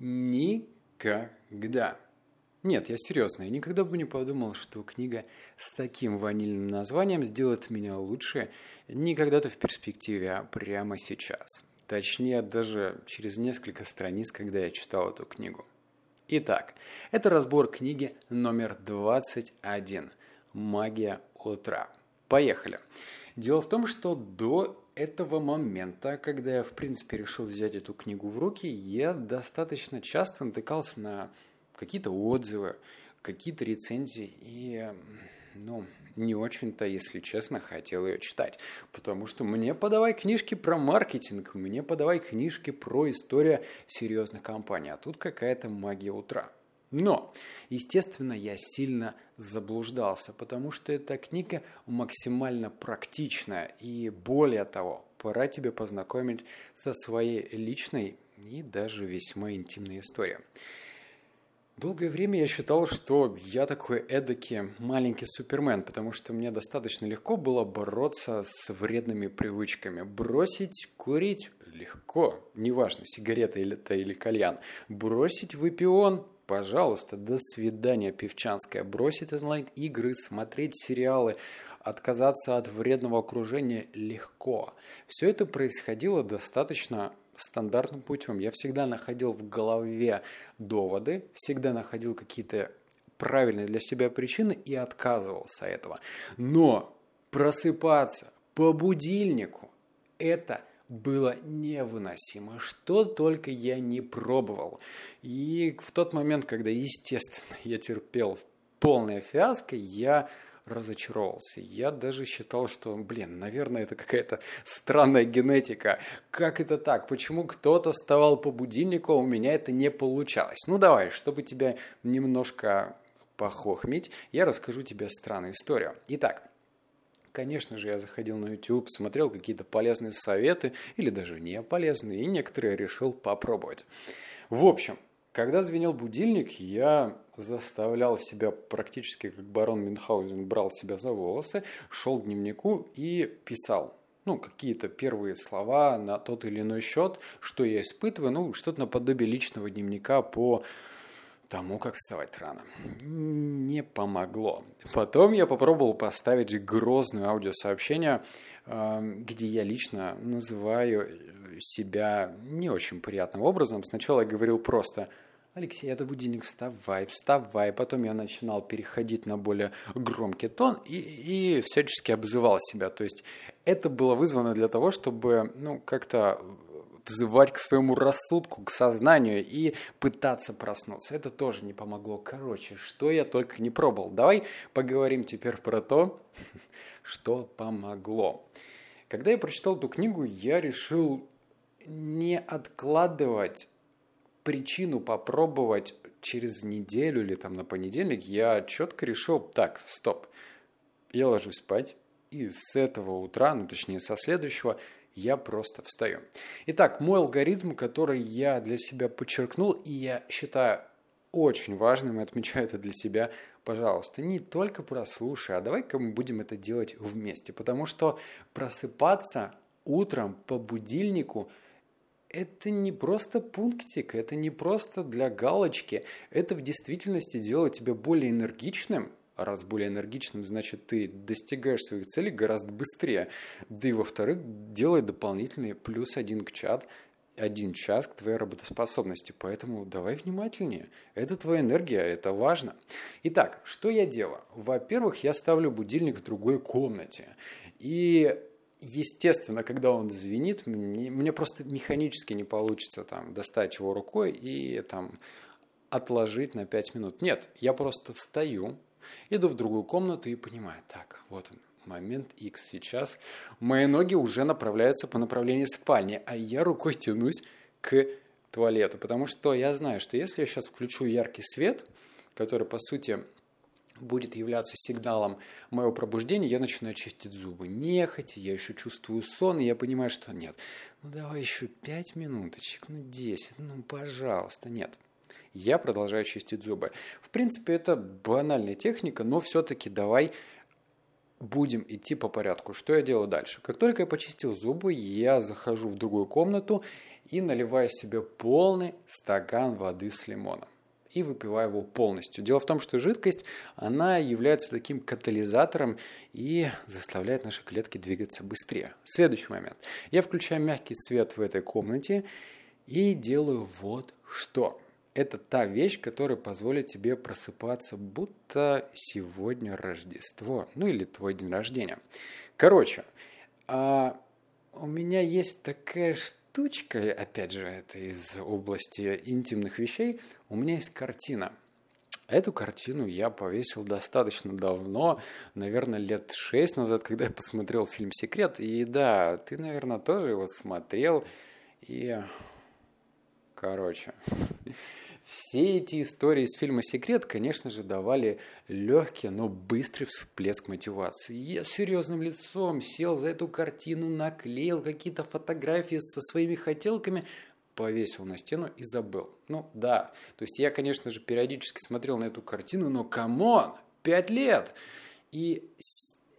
Никогда. Нет, я серьезно, я никогда бы не подумал, что книга с таким ванильным названием сделает меня лучше не когда-то в перспективе, а прямо сейчас. Точнее, даже через несколько страниц, когда я читал эту книгу. Итак, это разбор книги номер 21 «Магия утра». Поехали. Дело в том, что до этого момента, когда я, в принципе, решил взять эту книгу в руки, я достаточно часто натыкался на какие-то отзывы, какие-то рецензии, и, ну, не очень-то, если честно, хотел ее читать. Потому что мне подавай книжки про маркетинг, мне подавай книжки про историю серьезных компаний, а тут какая-то магия утра. Но, естественно, я сильно заблуждался, потому что эта книга максимально практичная. И более того, пора тебе познакомить со своей личной и даже весьма интимной историей. Долгое время я считал, что я такой эдакий маленький супермен, потому что мне достаточно легко было бороться с вредными привычками. Бросить курить легко, неважно, сигарета или это или кальян. Бросить выпион пожалуйста, до свидания, Певчанская. Бросить онлайн-игры, смотреть сериалы, отказаться от вредного окружения легко. Все это происходило достаточно стандартным путем. Я всегда находил в голове доводы, всегда находил какие-то правильные для себя причины и отказывался от этого. Но просыпаться по будильнику – это было невыносимо. Что только я не пробовал. И в тот момент, когда, естественно, я терпел полное фиаско, я разочаровался. Я даже считал, что, блин, наверное, это какая-то странная генетика. Как это так? Почему кто-то вставал по будильнику, а у меня это не получалось? Ну давай, чтобы тебя немножко похохмить, я расскажу тебе странную историю. Итак, Конечно же, я заходил на YouTube, смотрел какие-то полезные советы или даже не полезные, и некоторые решил попробовать. В общем, когда звенел будильник, я заставлял себя практически как барон Мюнхгаузен, брал себя за волосы, шел к дневнику и писал ну, какие-то первые слова на тот или иной счет, что я испытываю, ну, что-то наподобие личного дневника по тому, как вставать рано. Не помогло. Потом я попробовал поставить грозное аудиосообщение, эм, где я лично называю себя не очень приятным образом. Сначала я говорил просто «Алексей, это будильник, вставай, вставай». Потом я начинал переходить на более громкий тон и, и всячески обзывал себя. То есть это было вызвано для того, чтобы ну, как-то взывать к своему рассудку, к сознанию и пытаться проснуться. Это тоже не помогло. Короче, что я только не пробовал. Давай поговорим теперь про то, что помогло. Когда я прочитал эту книгу, я решил не откладывать причину попробовать через неделю или там на понедельник. Я четко решил, так, стоп, я ложусь спать, и с этого утра, ну точнее со следующего, я просто встаю. Итак, мой алгоритм, который я для себя подчеркнул, и я считаю очень важным, и отмечаю это для себя, пожалуйста, не только прослушай, а давай-ка мы будем это делать вместе, потому что просыпаться утром по будильнику это не просто пунктик, это не просто для галочки, это в действительности делает тебя более энергичным, раз более энергичным, значит, ты достигаешь своих целей гораздо быстрее. Да и во-вторых, делай дополнительный плюс один к чат, один час к твоей работоспособности. Поэтому давай внимательнее. Это твоя энергия, это важно. Итак, что я делаю? Во-первых, я ставлю будильник в другой комнате. И естественно, когда он звенит, мне, мне просто механически не получится там достать его рукой и там отложить на 5 минут. Нет, я просто встаю, Иду в другую комнату и понимаю, так, вот он, момент X сейчас. Мои ноги уже направляются по направлению спальни, а я рукой тянусь к туалету, потому что я знаю, что если я сейчас включу яркий свет, который, по сути, будет являться сигналом моего пробуждения, я начинаю чистить зубы. Нехотя, я еще чувствую сон, и я понимаю, что нет. Ну давай еще пять минуточек, ну десять, ну пожалуйста, нет я продолжаю чистить зубы. В принципе, это банальная техника, но все-таки давай будем идти по порядку. Что я делаю дальше? Как только я почистил зубы, я захожу в другую комнату и наливаю себе полный стакан воды с лимоном и выпиваю его полностью. Дело в том, что жидкость, она является таким катализатором и заставляет наши клетки двигаться быстрее. Следующий момент. Я включаю мягкий свет в этой комнате и делаю вот что. Это та вещь, которая позволит тебе просыпаться, будто сегодня Рождество, ну или твой день рождения. Короче, а у меня есть такая штучка, опять же, это из области интимных вещей, у меня есть картина. Эту картину я повесил достаточно давно, наверное, лет шесть назад, когда я посмотрел фильм «Секрет». И да, ты, наверное, тоже его смотрел. И, короче, все эти истории из фильма «Секрет», конечно же, давали легкий, но быстрый всплеск мотивации. Я с серьезным лицом сел за эту картину, наклеил какие-то фотографии со своими хотелками, повесил на стену и забыл. Ну да, то есть я, конечно же, периодически смотрел на эту картину, но come on, пять лет! И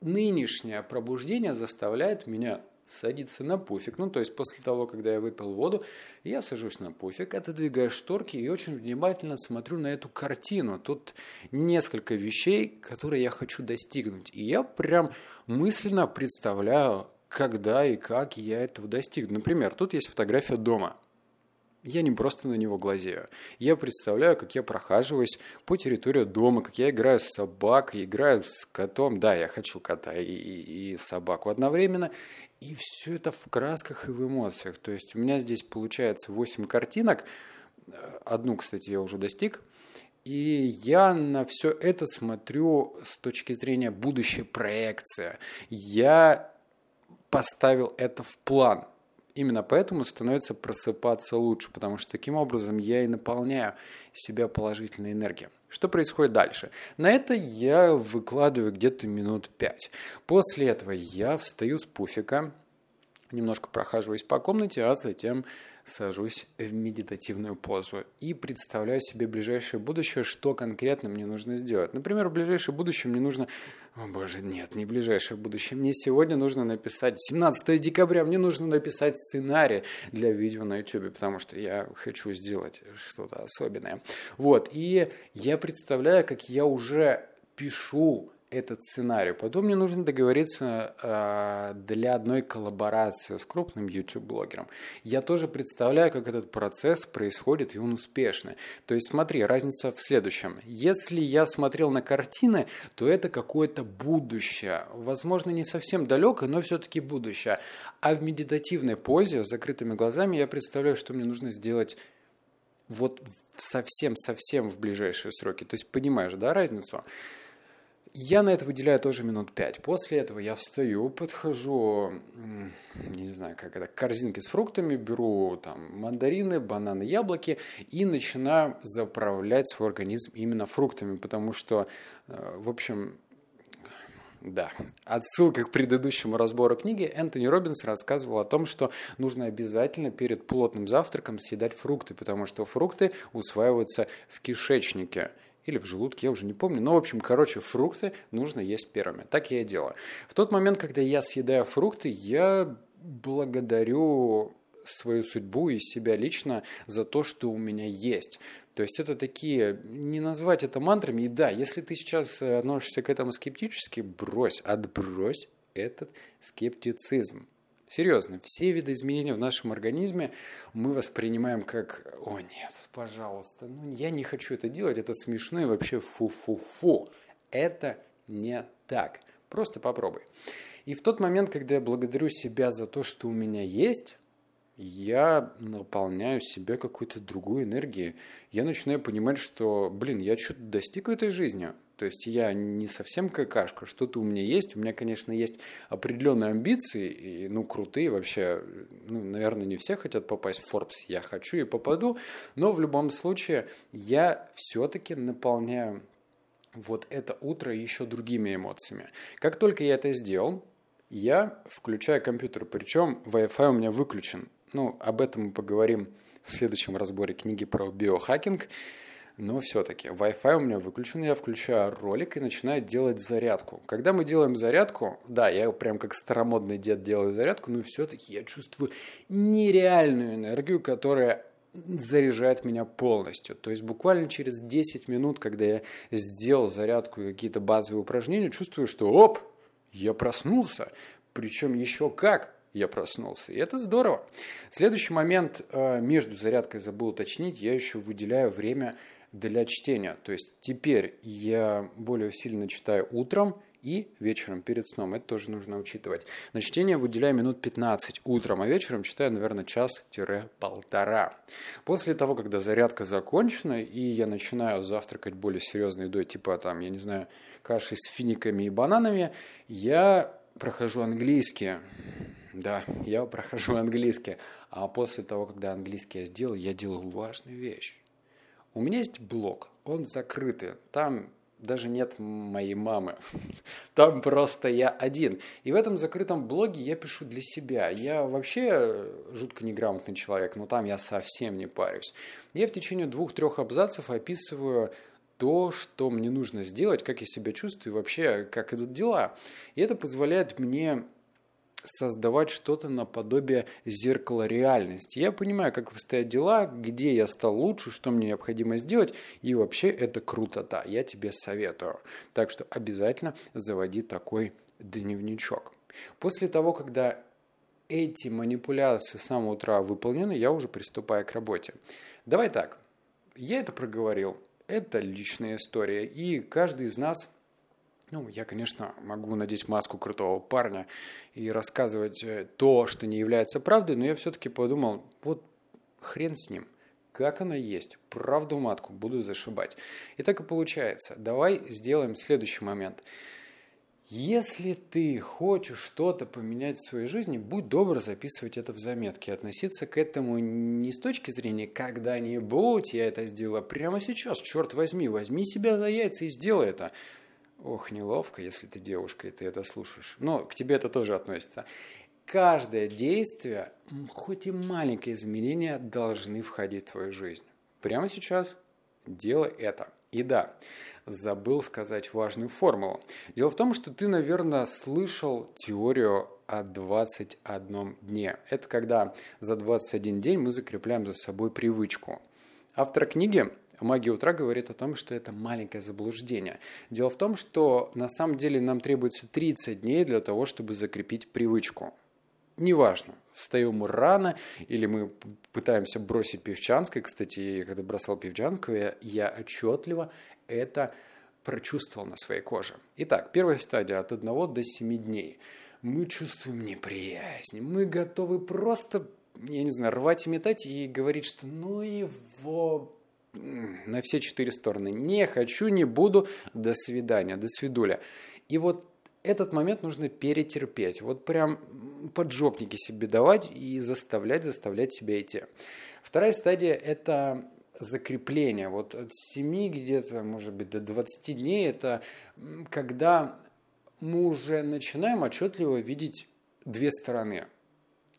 нынешнее пробуждение заставляет меня садится на пуфик. Ну, то есть после того, когда я выпил воду, я сажусь на пуфик, отодвигаю шторки и очень внимательно смотрю на эту картину. Тут несколько вещей, которые я хочу достигнуть. И я прям мысленно представляю, когда и как я этого достигну. Например, тут есть фотография дома. Я не просто на него глазею. Я представляю, как я прохаживаюсь по территории дома, как я играю с собакой, играю с котом. Да, я хочу кота и, и, и собаку одновременно. И все это в красках и в эмоциях. То есть у меня здесь получается 8 картинок. Одну, кстати, я уже достиг. И я на все это смотрю с точки зрения будущей проекции. Я поставил это в план – именно поэтому становится просыпаться лучше, потому что таким образом я и наполняю себя положительной энергией. Что происходит дальше? На это я выкладываю где-то минут пять. После этого я встаю с пуфика, немножко прохаживаюсь по комнате, а затем сажусь в медитативную позу и представляю себе ближайшее будущее, что конкретно мне нужно сделать. Например, в ближайшее будущее мне нужно... О боже, нет, не ближайшее будущее. Мне сегодня нужно написать... 17 декабря мне нужно написать сценарий для видео на YouTube, потому что я хочу сделать что-то особенное. Вот, и я представляю, как я уже пишу этот сценарий. Потом мне нужно договориться э, для одной коллаборации с крупным YouTube-блогером. Я тоже представляю, как этот процесс происходит, и он успешный. То есть смотри, разница в следующем. Если я смотрел на картины, то это какое-то будущее. Возможно, не совсем далекое, но все-таки будущее. А в медитативной позе, с закрытыми глазами, я представляю, что мне нужно сделать вот совсем-совсем в ближайшие сроки. То есть понимаешь, да, разницу? Я на это выделяю тоже минут пять. После этого я встаю, подхожу, не знаю, как это, к корзинке с фруктами, беру там мандарины, бананы, яблоки и начинаю заправлять свой организм именно фруктами, потому что, э, в общем, да. Отсылка к предыдущему разбору книги. Энтони Робинс рассказывал о том, что нужно обязательно перед плотным завтраком съедать фрукты, потому что фрукты усваиваются в кишечнике или в желудке, я уже не помню. Но, в общем, короче, фрукты нужно есть первыми. Так я и делаю. В тот момент, когда я съедаю фрукты, я благодарю свою судьбу и себя лично за то, что у меня есть. То есть это такие, не назвать это мантрами. И да, если ты сейчас относишься к этому скептически, брось, отбрось этот скептицизм. Серьезно, все виды изменений в нашем организме мы воспринимаем как «О, нет, пожалуйста, ну я не хочу это делать, это смешно и вообще фу-фу-фу». Это не так. Просто попробуй. И в тот момент, когда я благодарю себя за то, что у меня есть, я наполняю себя какой-то другой энергией. Я начинаю понимать, что, блин, я что-то достиг в этой жизни. То есть я не совсем какашка, что-то у меня есть. У меня, конечно, есть определенные амбиции, и, ну, крутые вообще. Ну, наверное, не все хотят попасть в Forbes. Я хочу и попаду. Но в любом случае я все-таки наполняю вот это утро еще другими эмоциями. Как только я это сделал, я включаю компьютер, причем Wi-Fi у меня выключен. Ну, об этом мы поговорим в следующем разборе книги про биохакинг. но все-таки Wi-Fi у меня выключен, я включаю ролик и начинаю делать зарядку. Когда мы делаем зарядку, да, я прям как старомодный дед делаю зарядку, но все-таки я чувствую нереальную энергию, которая заряжает меня полностью. То есть буквально через 10 минут, когда я сделал зарядку и какие-то базовые упражнения, чувствую, что оп, я проснулся. Причем еще как я проснулся. И это здорово. Следующий момент э, между зарядкой забыл уточнить, я еще выделяю время для чтения. То есть теперь я более усиленно читаю утром и вечером перед сном. Это тоже нужно учитывать. На чтение выделяю минут 15 утром, а вечером читаю, наверное, час-полтора. После того, когда зарядка закончена, и я начинаю завтракать более серьезной едой, типа там, я не знаю, каши с финиками и бананами, я прохожу английский. Да, я прохожу английский. А после того, когда английский я сделал, я делаю важную вещь. У меня есть блог, он закрытый. Там даже нет моей мамы. Там просто я один. И в этом закрытом блоге я пишу для себя. Я вообще жутко неграмотный человек, но там я совсем не парюсь. Я в течение двух-трех абзацев описываю то, что мне нужно сделать, как я себя чувствую, вообще, как идут дела. И это позволяет мне создавать что-то наподобие зеркала реальности. Я понимаю, как обстоят дела, где я стал лучше, что мне необходимо сделать, и вообще это круто-то. Я тебе советую. Так что обязательно заводи такой дневничок. После того, когда эти манипуляции с самого утра выполнены, я уже приступаю к работе. Давай так, я это проговорил, это личная история, и каждый из нас ну, я, конечно, могу надеть маску крутого парня и рассказывать э, то, что не является правдой, но я все-таки подумал, вот хрен с ним, как она есть, правду матку буду зашибать. И так и получается. Давай сделаем следующий момент. Если ты хочешь что-то поменять в своей жизни, будь добр записывать это в заметке, относиться к этому не с точки зрения «когда-нибудь я это сделаю», а прямо сейчас, черт возьми, возьми себя за яйца и сделай это. Ох, неловко, если ты девушка и ты это слушаешь. Но к тебе это тоже относится. Каждое действие, хоть и маленькое изменение, должны входить в твою жизнь. Прямо сейчас делай это. И да, забыл сказать важную формулу. Дело в том, что ты, наверное, слышал теорию о 21 дне. Это когда за 21 день мы закрепляем за собой привычку. Автор книги Магия утра говорит о том, что это маленькое заблуждение. Дело в том, что на самом деле нам требуется 30 дней для того, чтобы закрепить привычку. Неважно, встаем мы рано или мы пытаемся бросить певчанское. Кстати, когда бросал певчанское, я отчетливо это прочувствовал на своей коже. Итак, первая стадия от 1 до 7 дней. Мы чувствуем неприязнь, мы готовы просто, я не знаю, рвать и метать и говорить, что ну его на все четыре стороны. Не хочу, не буду, до свидания, до свидуля. И вот этот момент нужно перетерпеть. Вот прям поджопники себе давать и заставлять, заставлять себя идти. Вторая стадия – это закрепление. Вот от 7 где-то, может быть, до 20 дней – это когда мы уже начинаем отчетливо видеть две стороны –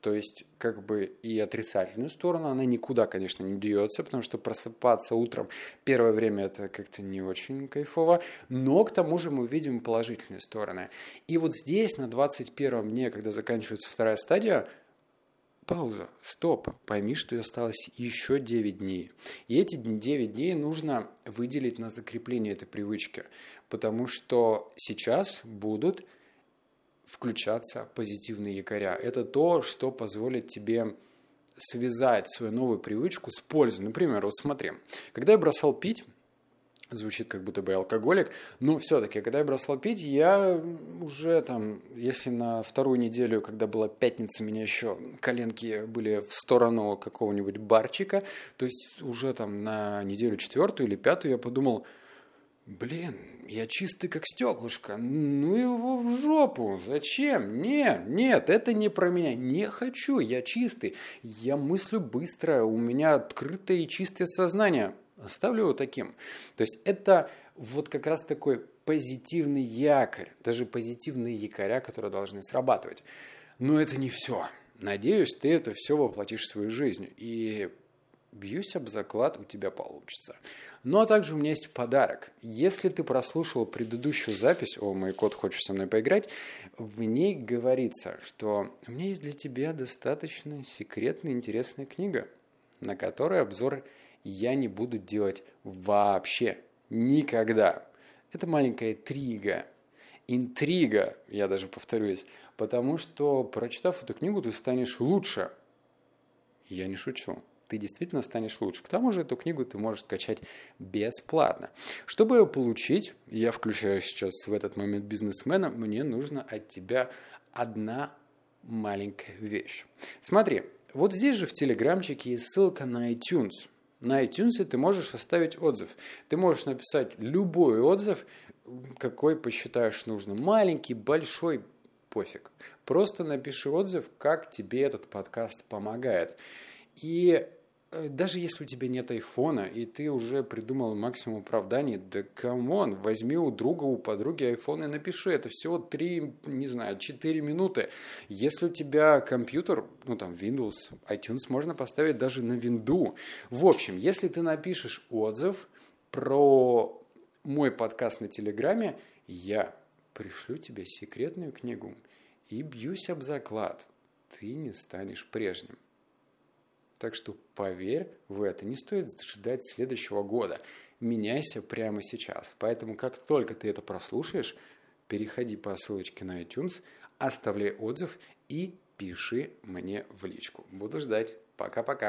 то есть, как бы и отрицательную сторону, она никуда, конечно, не деется, потому что просыпаться утром первое время это как-то не очень кайфово, но к тому же мы видим положительные стороны. И вот здесь, на 21 дне, когда заканчивается вторая стадия, пауза, стоп, пойми, что осталось еще 9 дней. И эти 9 дней нужно выделить на закрепление этой привычки, потому что сейчас будут включаться позитивные якоря. Это то, что позволит тебе связать свою новую привычку с пользой. Например, вот смотри, когда я бросал пить, звучит как будто бы алкоголик, но все-таки, когда я бросал пить, я уже там, если на вторую неделю, когда была пятница, у меня еще коленки были в сторону какого-нибудь барчика, то есть уже там на неделю четвертую или пятую я подумал, блин, я чистый как стеклышко. Ну его в жопу. Зачем? Нет, нет, это не про меня. Не хочу, я чистый. Я мыслю быстро, у меня открытое и чистое сознание. Оставлю его таким. То есть это вот как раз такой позитивный якорь, даже позитивные якоря, которые должны срабатывать. Но это не все. Надеюсь, ты это все воплотишь в свою жизнь. И бьюсь об заклад, у тебя получится. Ну а также у меня есть подарок. Если ты прослушал предыдущую запись, о, мой кот хочет со мной поиграть, в ней говорится, что у меня есть для тебя достаточно секретная интересная книга, на которой обзор я не буду делать вообще. Никогда. Это маленькая интрига. Интрига, я даже повторюсь, потому что, прочитав эту книгу, ты станешь лучше. Я не шучу ты действительно станешь лучше. К тому же эту книгу ты можешь скачать бесплатно. Чтобы ее получить, я включаю сейчас в этот момент бизнесмена, мне нужно от тебя одна маленькая вещь. Смотри, вот здесь же в Телеграмчике есть ссылка на iTunes. На iTunes ты можешь оставить отзыв. Ты можешь написать любой отзыв, какой посчитаешь нужным. Маленький, большой, пофиг. Просто напиши отзыв, как тебе этот подкаст помогает. И даже если у тебя нет айфона, и ты уже придумал максимум оправданий, да come on, возьми у друга, у подруги айфон и напиши. Это всего 3, не знаю, 4 минуты. Если у тебя компьютер, ну там Windows, iTunes можно поставить даже на винду. В общем, если ты напишешь отзыв про мой подкаст на Телеграме, я пришлю тебе секретную книгу и бьюсь об заклад. Ты не станешь прежним. Так что поверь в это, не стоит ждать следующего года. Меняйся прямо сейчас. Поэтому как только ты это прослушаешь, переходи по ссылочке на iTunes, оставляй отзыв и пиши мне в личку. Буду ждать. Пока-пока.